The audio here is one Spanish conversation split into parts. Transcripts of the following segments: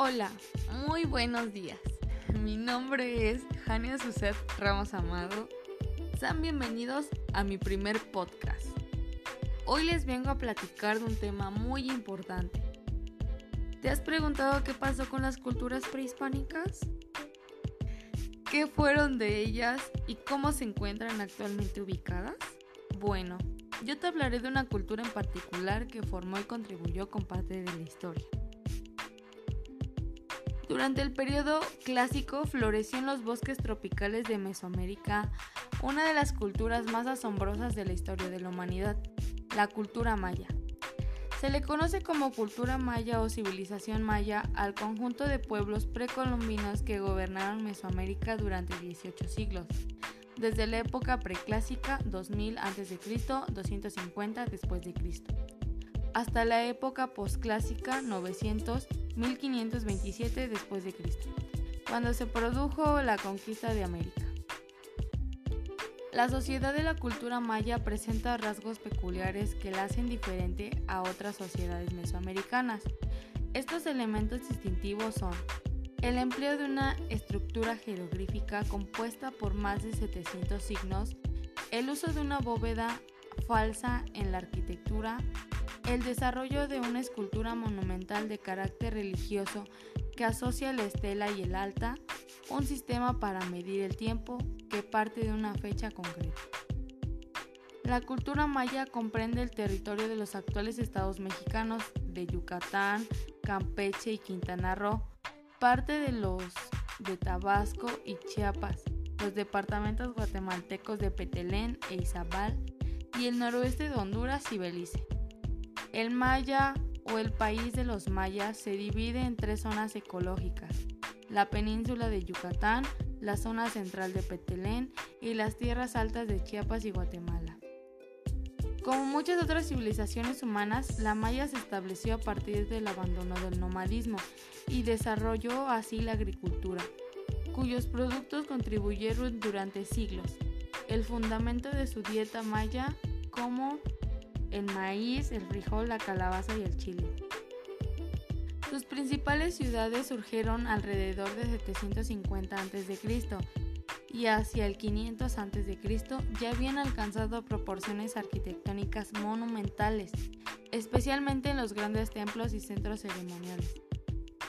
Hola, muy buenos días. Mi nombre es Jania Suset Ramos Amado. Sean bienvenidos a mi primer podcast. Hoy les vengo a platicar de un tema muy importante. ¿Te has preguntado qué pasó con las culturas prehispánicas? ¿Qué fueron de ellas y cómo se encuentran actualmente ubicadas? Bueno, yo te hablaré de una cultura en particular que formó y contribuyó con parte de la historia. Durante el periodo clásico floreció en los bosques tropicales de Mesoamérica una de las culturas más asombrosas de la historia de la humanidad, la cultura maya. Se le conoce como cultura maya o civilización maya al conjunto de pueblos precolombinos que gobernaron Mesoamérica durante 18 siglos, desde la época preclásica 2000 a.C., 250 después de Cristo, hasta la época posclásica 900 1527 después cuando se produjo la conquista de América. La sociedad de la cultura maya presenta rasgos peculiares que la hacen diferente a otras sociedades mesoamericanas. Estos elementos distintivos son el empleo de una estructura jeroglífica compuesta por más de 700 signos, el uso de una bóveda falsa en la arquitectura, el desarrollo de una escultura monumental de carácter religioso que asocia la estela y el alta, un sistema para medir el tiempo que parte de una fecha concreta. La cultura maya comprende el territorio de los actuales estados mexicanos de Yucatán, Campeche y Quintana Roo, parte de los de Tabasco y Chiapas, los departamentos guatemaltecos de Petelén e Izabal y el noroeste de Honduras y Belice. El maya o el país de los mayas se divide en tres zonas ecológicas, la península de Yucatán, la zona central de Petelén y las tierras altas de Chiapas y Guatemala. Como muchas otras civilizaciones humanas, la maya se estableció a partir del abandono del nomadismo y desarrolló así la agricultura, cuyos productos contribuyeron durante siglos. El fundamento de su dieta maya como el maíz, el frijol, la calabaza y el chile. Sus principales ciudades surgieron alrededor de 750 a.C. y hacia el 500 a.C. ya habían alcanzado proporciones arquitectónicas monumentales, especialmente en los grandes templos y centros ceremoniales.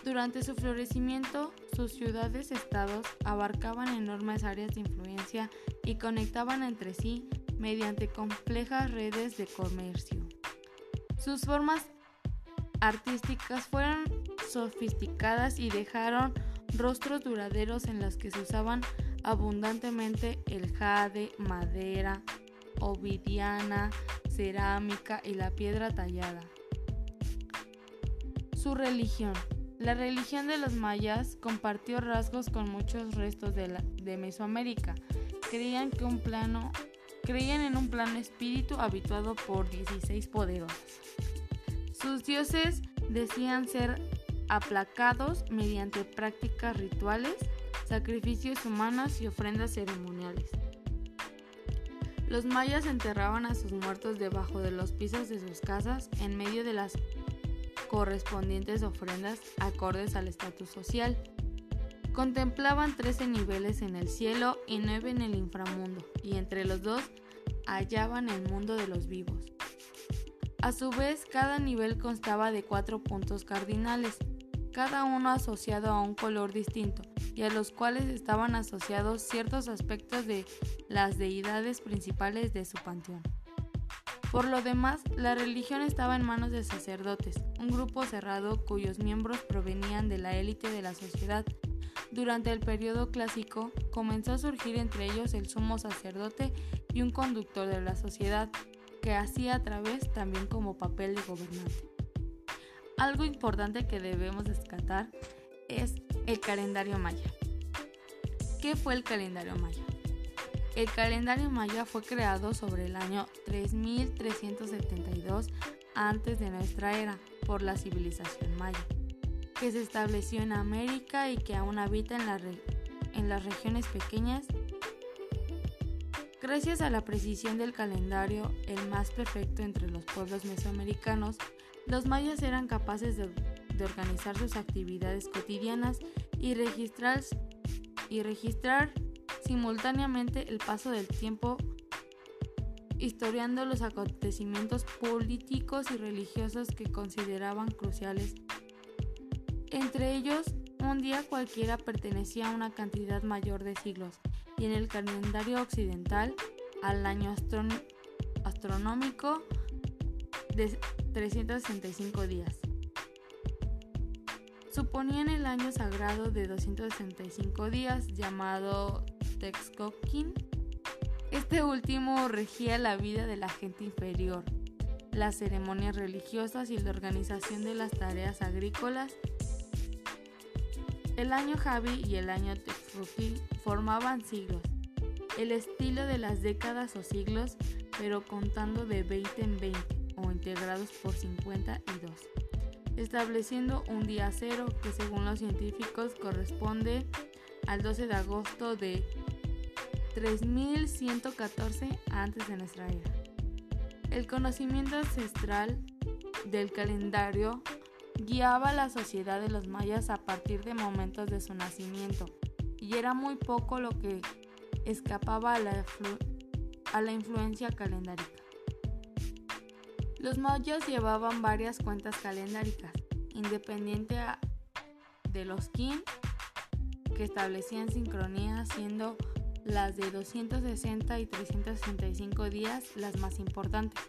Durante su florecimiento, sus ciudades-estados abarcaban enormes áreas de influencia y conectaban entre sí mediante complejas redes de comercio. Sus formas artísticas fueron sofisticadas y dejaron rostros duraderos en los que se usaban abundantemente el jade, madera, obsidiana, cerámica y la piedra tallada. Su religión. La religión de los mayas compartió rasgos con muchos restos de, de Mesoamérica. Creían que un plano creían en un plano espíritu habituado por 16 poderosos. Sus dioses decían ser aplacados mediante prácticas rituales, sacrificios humanos y ofrendas ceremoniales. Los mayas enterraban a sus muertos debajo de los pisos de sus casas en medio de las correspondientes ofrendas acordes al estatus social. Contemplaban 13 niveles en el cielo y 9 en el inframundo, y entre los dos hallaban el mundo de los vivos. A su vez, cada nivel constaba de cuatro puntos cardinales, cada uno asociado a un color distinto, y a los cuales estaban asociados ciertos aspectos de las deidades principales de su panteón. Por lo demás, la religión estaba en manos de sacerdotes, un grupo cerrado cuyos miembros provenían de la élite de la sociedad durante el periodo clásico comenzó a surgir entre ellos el sumo sacerdote y un conductor de la sociedad, que hacía a través también como papel de gobernante. Algo importante que debemos descartar es el calendario maya. ¿Qué fue el calendario maya? El calendario maya fue creado sobre el año 3372 antes de nuestra era por la civilización maya que se estableció en América y que aún habita en, en las regiones pequeñas. Gracias a la precisión del calendario, el más perfecto entre los pueblos mesoamericanos, los mayas eran capaces de de organizar sus actividades cotidianas y registrar, y registrar simultáneamente el paso del tiempo historiando los acontecimientos políticos y religiosos que consideraban cruciales. Entre ellos, un día cualquiera pertenecía a una cantidad mayor de siglos, y en el calendario occidental al año astronómico de 365 días. Suponían el año sagrado de 265 días llamado Texcoquín este último regía la vida de la gente inferior, las ceremonias religiosas y la organización de las tareas agrícolas. El año Javi y el año Texruquil formaban siglos, el estilo de las décadas o siglos, pero contando de 20 en 20 o integrados por 52, estableciendo un día cero que según los científicos corresponde al 12 de agosto de 3114 antes de nuestra era. El conocimiento ancestral del calendario guiaba la sociedad de los mayas a partir de momentos de su nacimiento y era muy poco lo que escapaba a la, influencia calendárica. Los mayas llevaban varias cuentas calendáricas, independiente de los kin, que establecían sincronía siendo las de 260 y 365 días las más importantes.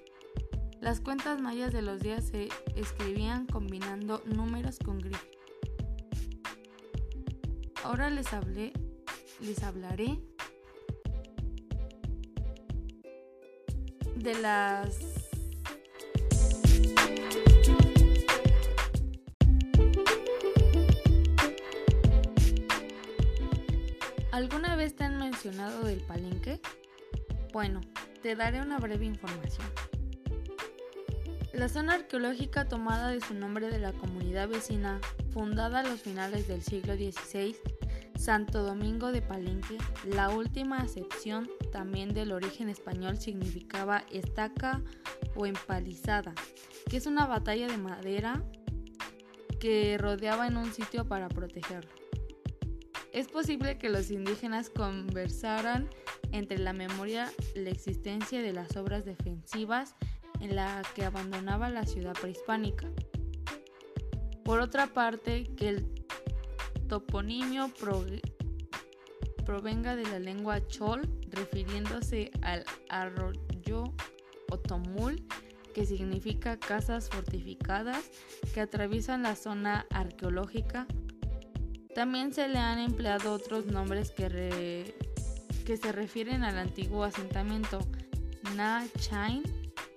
Las cuentas mayas de los días se escribían combinando números con grife. Ahora les, hablé, les hablaré de las ¿Alguna vez te han mencionado del palenque? Bueno, te daré una breve información. La zona arqueológica tomada de su nombre de la comunidad vecina, fundada a los finales del siglo XVI, Santo Domingo de Palenque, la última acepción también del origen español significaba estaca o empalizada, que es una batalla de madera que rodeaba en un sitio para protegerlo. Es posible que los indígenas conversaran entre la memoria la existencia de las obras defensivas en la que abandonaba la ciudad prehispánica. Por otra parte, que el toponimio provenga de la lengua chol, refiriéndose al arroyo Otomul, que significa casas fortificadas que atraviesan la zona arqueológica también se le han empleado otros nombres que, se refieren al antiguo asentamiento. Na Chain,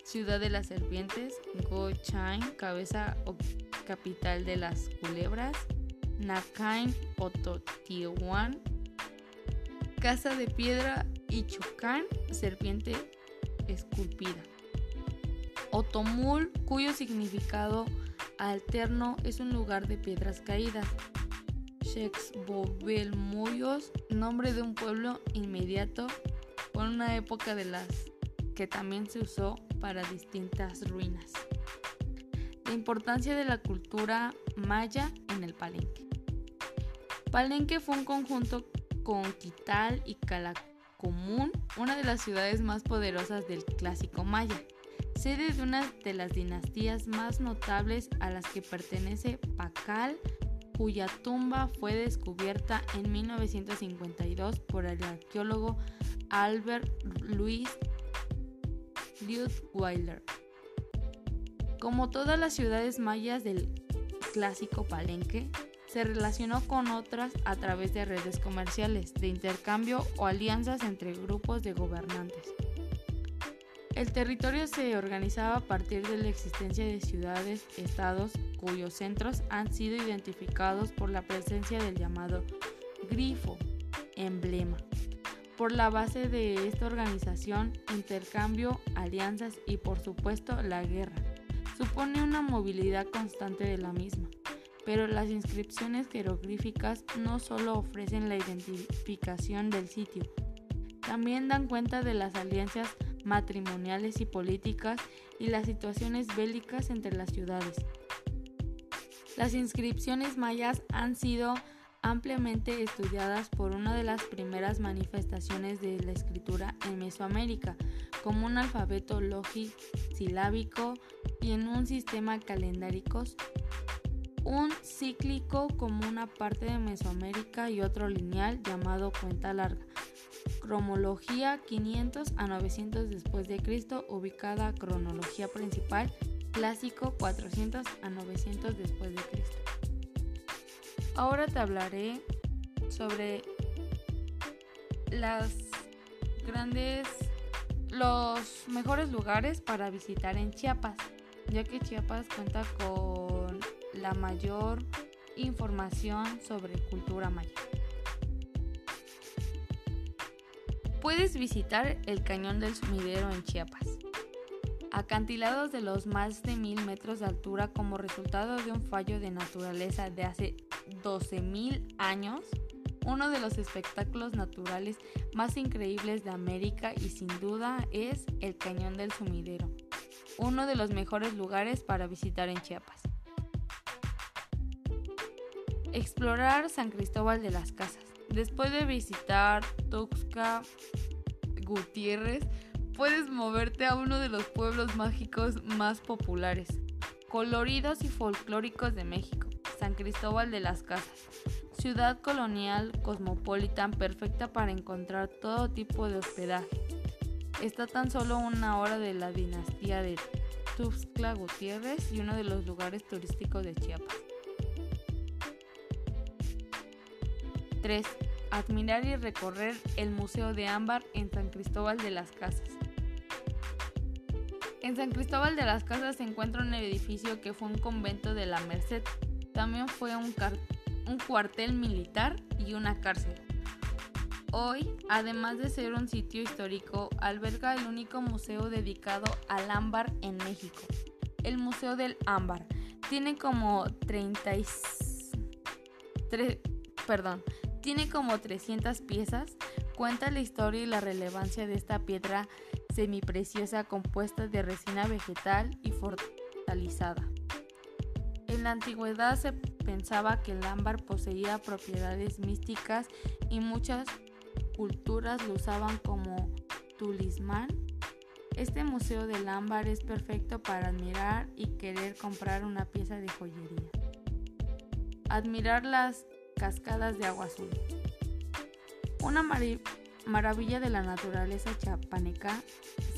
ciudad de las serpientes, Go Chain, cabeza o capital de las culebras, Nakain Ototiwan, casa de piedra y serpiente esculpida. Otomul, cuyo significado alterno es un lugar de piedras caídas. Moyos, nombre de un pueblo inmediato con una época de las que también se usó para distintas ruinas. La importancia de la cultura maya en el Palenque. Palenque fue un conjunto con Quital y Calacomún, una de las ciudades más poderosas del clásico maya, sede de una de las dinastías más notables a las que pertenece Pacal, cuya tumba fue descubierta en 1952 por el arqueólogo Albert Louis Como todas las ciudades mayas del clásico Palenque, se relacionó con otras a través de redes comerciales, de intercambio o alianzas entre grupos de gobernantes. El territorio se organizaba a partir de la existencia de ciudades, estados, cuyos centros han sido identificados por la presencia del llamado grifo, emblema. Por la base de esta organización, intercambio, alianzas y por supuesto la guerra. Supone una movilidad constante de la misma, pero las inscripciones jeroglíficas no solo ofrecen la identificación del sitio, también dan cuenta de las alianzas matrimoniales y políticas y las situaciones bélicas entre las ciudades. Las inscripciones mayas han sido ampliamente estudiadas por una de las primeras manifestaciones de la escritura en Mesoamérica, como un alfabeto logisilábico y en un sistema calendáricos, un cíclico como una parte de Mesoamérica y otro lineal llamado cuenta larga. Cromología 500 a 900 después de Cristo, ubicada cronología principal, clásico 400 a 900 después de Cristo. Ahora te hablaré sobre las grandes, los mejores lugares para visitar en Chiapas, ya que Chiapas cuenta con la mayor información sobre cultura maya. Puedes visitar el Cañón del Sumidero en Chiapas, acantilados de los más de mil metros de altura como resultado de un fallo de naturaleza de hace 12.000 años, uno de los espectáculos naturales más increíbles de América y sin duda es el Cañón del Sumidero, uno de los mejores lugares para visitar en Chiapas. Explorar San Cristóbal de las Casas. Después de visitar Tuxtla Gutiérrez, puedes moverte a uno de los pueblos mágicos más populares, coloridos y folclóricos de México. San Cristóbal de las Casas, ciudad colonial cosmopolitan perfecta para encontrar todo tipo de hospedaje. Está tan solo una hora de la dinastía de Tuxtla Gutiérrez y uno de los lugares turísticos de Chiapas. 3. Admirar y recorrer el Museo de Ámbar en San Cristóbal de las Casas. En San Cristóbal de las Casas se encuentra un edificio que fue un convento de la Merced, también fue un, cuartel militar y una cárcel. Hoy, además de ser un sitio histórico, alberga el único museo dedicado al ámbar en México, el Museo del Ámbar. Tiene como 33, perdón, tiene como 300 piezas. Cuenta la historia y la relevancia de esta piedra semipreciosa compuesta de resina vegetal y fortalizada. En la antigüedad se pensaba que el ámbar poseía propiedades místicas y muchas culturas lo usaban como tulismán. Este museo del ámbar es perfecto para admirar y querer comprar una pieza de joyería. Admirar las cascadas de agua azul. Maravilla de la naturaleza chapaneca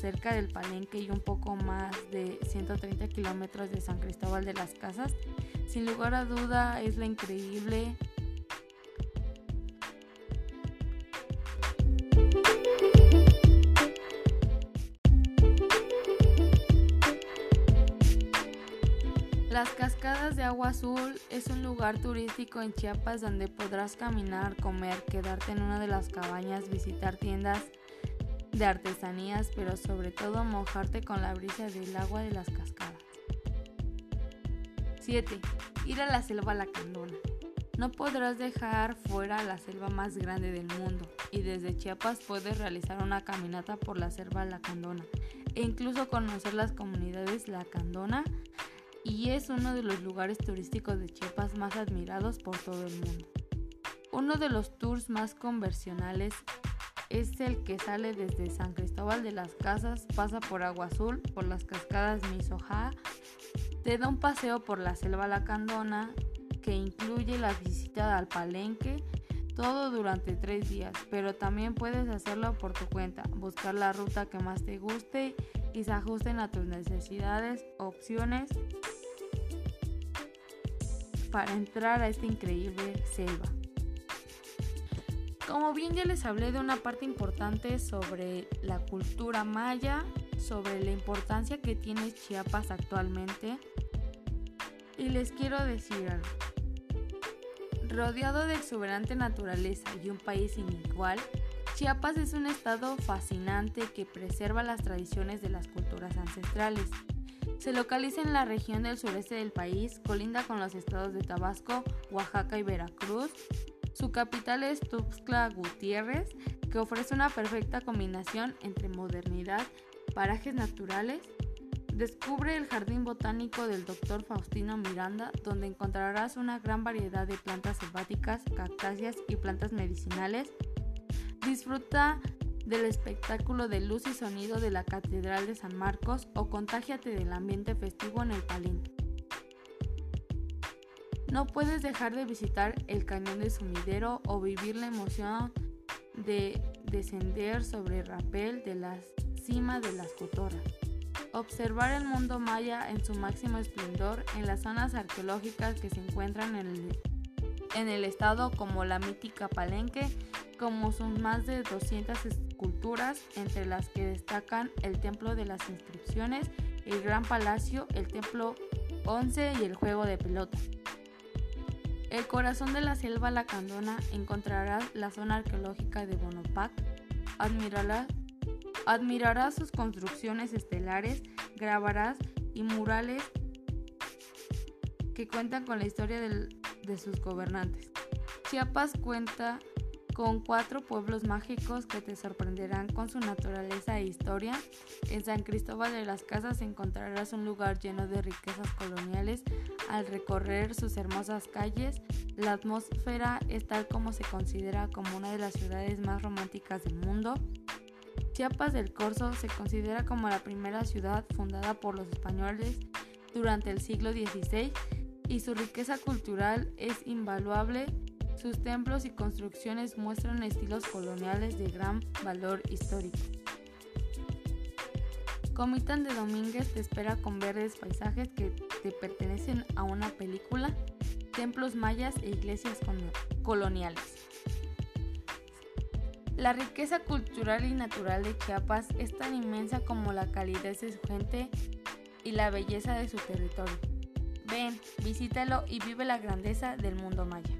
cerca del Palenque y un poco más de 130 kilómetros de San Cristóbal de las Casas, sin lugar a duda es la increíble Cascadas de Agua Azul es un lugar turístico en Chiapas donde podrás caminar, comer, quedarte en una de las cabañas, visitar tiendas de artesanías, pero sobre todo mojarte con la brisa del agua de las cascadas. 7. Ir a la selva Lacandona. No podrás dejar fuera la selva más grande del mundo y desde Chiapas puedes realizar una caminata por la selva Lacandona e incluso conocer las comunidades Lacandona y es uno de los lugares turísticos de Chiapas más admirados por todo el mundo. Uno de los tours más conversionales es el que sale desde San Cristóbal de las Casas, pasa por Agua Azul, por las cascadas Misoja, te da un paseo por la selva Lacandona que incluye la visita al palenque, todo durante tres días, pero también puedes hacerlo por tu cuenta, buscar la ruta que más te guste y se ajusten a tus necesidades, opciones para entrar a esta increíble selva. Como bien ya les hablé de una parte importante sobre la cultura maya, sobre la importancia que tiene Chiapas actualmente, y les quiero decir algo. Rodeado de exuberante naturaleza y un país sin igual, Chiapas es un estado fascinante que preserva las tradiciones de las culturas ancestrales. Se localiza en la región del sureste del país, colinda con los estados de Tabasco, Oaxaca y Veracruz, su capital es Tuxtla Gutiérrez, que ofrece una perfecta combinación entre modernidad, parajes naturales, Descubre el jardín botánico del Dr. Faustino Miranda, donde encontrarás una gran variedad de plantas selváticas, cactáceas y plantas medicinales. Disfruta del espectáculo de luz y sonido de la Catedral de San Marcos o contágiate del ambiente festivo en el Palín. No puedes dejar de visitar el cañón de Sumidero o vivir la emoción de descender sobre el rapel de la cima de las cotorras. Observar el mundo maya en su máximo esplendor en las zonas arqueológicas que se encuentran en el, en el estado como la mítica Palenque, como son más de 200 esculturas, entre las que destacan el Templo de las Inscripciones, el Gran Palacio, el Templo 11 y el Juego de Pelota. El corazón de la selva lacandona encontrarás la zona arqueológica de Bonopac, admirarás, admirarás sus construcciones estelares, grabarás y murales que cuentan con la historia de sus gobernantes. Chiapas cuenta con cuatro pueblos mágicos que te sorprenderán con su naturaleza e historia. En San Cristóbal de las Casas encontrarás un lugar lleno de riquezas coloniales. Al recorrer sus hermosas calles, la atmósfera es tal como se considera como una de las ciudades más románticas del mundo. Chiapas del Corzo se considera como la primera ciudad fundada por los españoles durante el siglo XVI y su riqueza cultural es invaluable sus templos y construcciones muestran estilos coloniales de gran valor histórico. Comitán de Domínguez te espera con verdes paisajes que te pertenecen a una película, templos mayas e iglesias coloniales. La riqueza cultural y natural de Chiapas es tan inmensa como la calidez de su gente y la belleza de su territorio. Ven, visítalo y vive la grandeza del mundo maya.